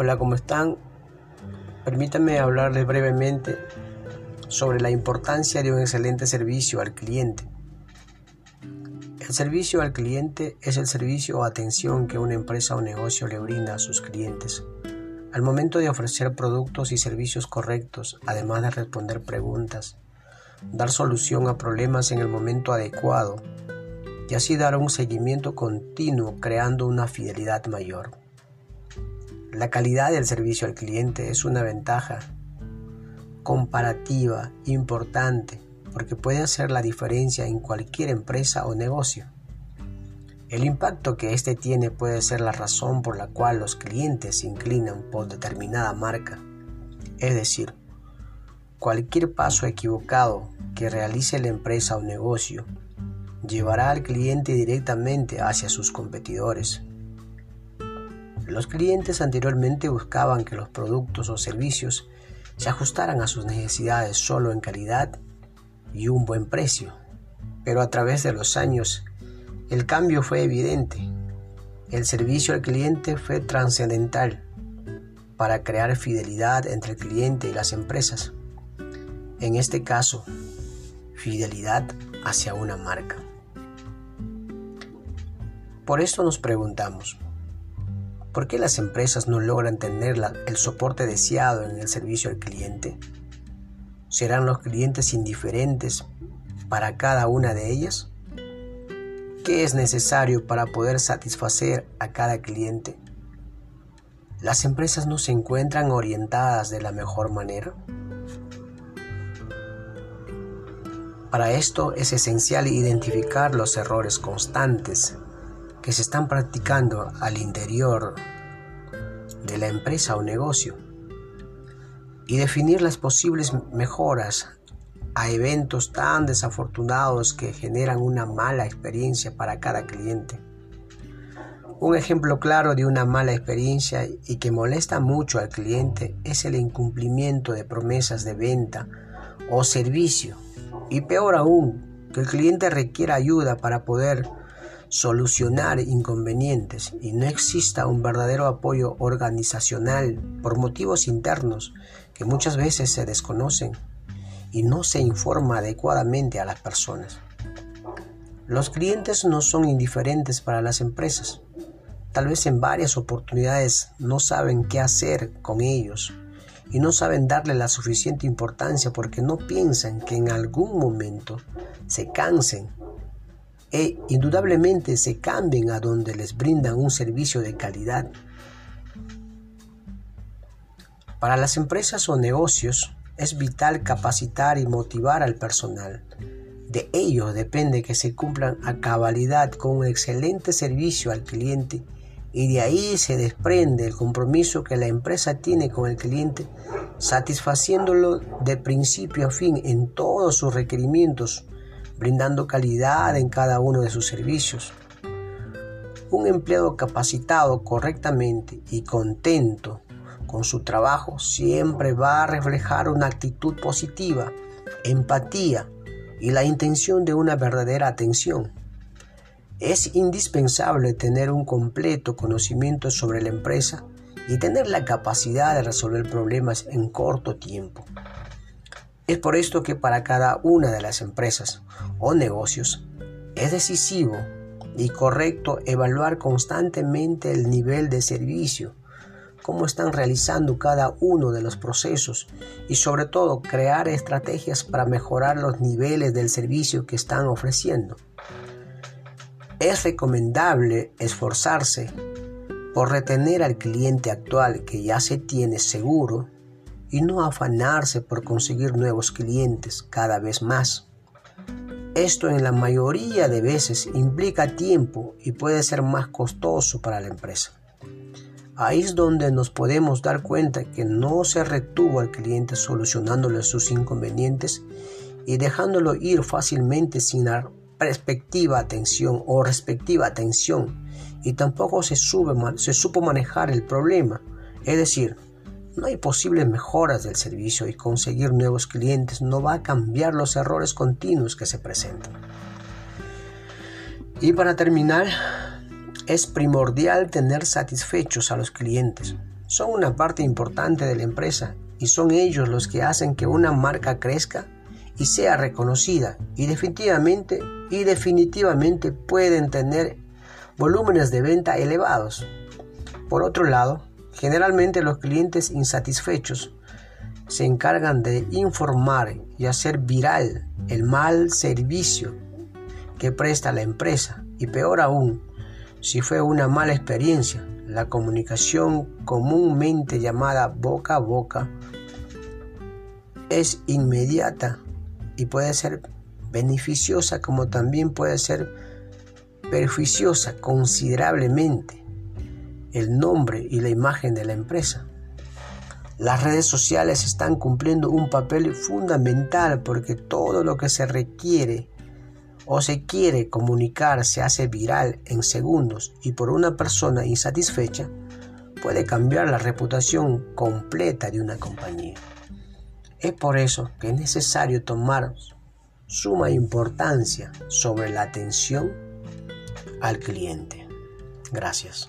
Hola, ¿cómo están? Permítanme hablarles brevemente sobre la importancia de un excelente servicio al cliente. El servicio al cliente es el servicio o atención que una empresa o negocio le brinda a sus clientes. Al momento de ofrecer productos y servicios correctos, además de responder preguntas, dar solución a problemas en el momento adecuado y así dar un seguimiento continuo creando una fidelidad mayor. La calidad del servicio al cliente es una ventaja comparativa importante porque puede hacer la diferencia en cualquier empresa o negocio. El impacto que éste tiene puede ser la razón por la cual los clientes se inclinan por determinada marca. Es decir, cualquier paso equivocado que realice la empresa o negocio llevará al cliente directamente hacia sus competidores. Los clientes anteriormente buscaban que los productos o servicios se ajustaran a sus necesidades solo en calidad y un buen precio. Pero a través de los años el cambio fue evidente. El servicio al cliente fue trascendental para crear fidelidad entre el cliente y las empresas. En este caso, fidelidad hacia una marca. Por esto nos preguntamos, ¿Por qué las empresas no logran tener el soporte deseado en el servicio al cliente? ¿Serán los clientes indiferentes para cada una de ellas? ¿Qué es necesario para poder satisfacer a cada cliente? ¿Las empresas no se encuentran orientadas de la mejor manera? Para esto es esencial identificar los errores constantes que se están practicando al interior de la empresa o negocio y definir las posibles mejoras a eventos tan desafortunados que generan una mala experiencia para cada cliente. Un ejemplo claro de una mala experiencia y que molesta mucho al cliente es el incumplimiento de promesas de venta o servicio. Y peor aún, que el cliente requiera ayuda para poder solucionar inconvenientes y no exista un verdadero apoyo organizacional por motivos internos que muchas veces se desconocen y no se informa adecuadamente a las personas. Los clientes no son indiferentes para las empresas. Tal vez en varias oportunidades no saben qué hacer con ellos y no saben darle la suficiente importancia porque no piensan que en algún momento se cansen e indudablemente se cambien a donde les brindan un servicio de calidad. Para las empresas o negocios es vital capacitar y motivar al personal. De ello depende que se cumplan a cabalidad con un excelente servicio al cliente y de ahí se desprende el compromiso que la empresa tiene con el cliente, satisfaciéndolo de principio a fin en todos sus requerimientos brindando calidad en cada uno de sus servicios. Un empleado capacitado correctamente y contento con su trabajo siempre va a reflejar una actitud positiva, empatía y la intención de una verdadera atención. Es indispensable tener un completo conocimiento sobre la empresa y tener la capacidad de resolver problemas en corto tiempo. Es por esto que para cada una de las empresas o negocios es decisivo y correcto evaluar constantemente el nivel de servicio, cómo están realizando cada uno de los procesos y sobre todo crear estrategias para mejorar los niveles del servicio que están ofreciendo. Es recomendable esforzarse por retener al cliente actual que ya se tiene seguro y no afanarse por conseguir nuevos clientes cada vez más. Esto en la mayoría de veces implica tiempo y puede ser más costoso para la empresa. Ahí es donde nos podemos dar cuenta que no se retuvo al cliente solucionándole sus inconvenientes y dejándolo ir fácilmente sin la respectiva atención o respectiva atención y tampoco se, se supo manejar el problema, es decir, no hay posibles mejoras del servicio y conseguir nuevos clientes no va a cambiar los errores continuos que se presentan. Y para terminar, es primordial tener satisfechos a los clientes, son una parte importante de la empresa y son ellos los que hacen que una marca crezca y sea reconocida y definitivamente y definitivamente pueden tener volúmenes de venta elevados. Por otro lado, generalmente los clientes insatisfechos se encargan de informar y hacer viral el mal servicio que presta la empresa. Y peor aún, si fue una mala experiencia, la comunicación comúnmente llamada boca a boca es inmediata y puede ser beneficiosa como también puede ser perjuiciosa considerablemente el nombre y la imagen de la empresa. Las redes sociales están cumpliendo un papel fundamental porque todo lo que se requiere o se quiere comunicar se hace viral en segundos y por una persona insatisfecha puede cambiar la reputación completa de una compañía. Es por eso que es necesario tomar suma importancia sobre la atención al cliente. Gracias.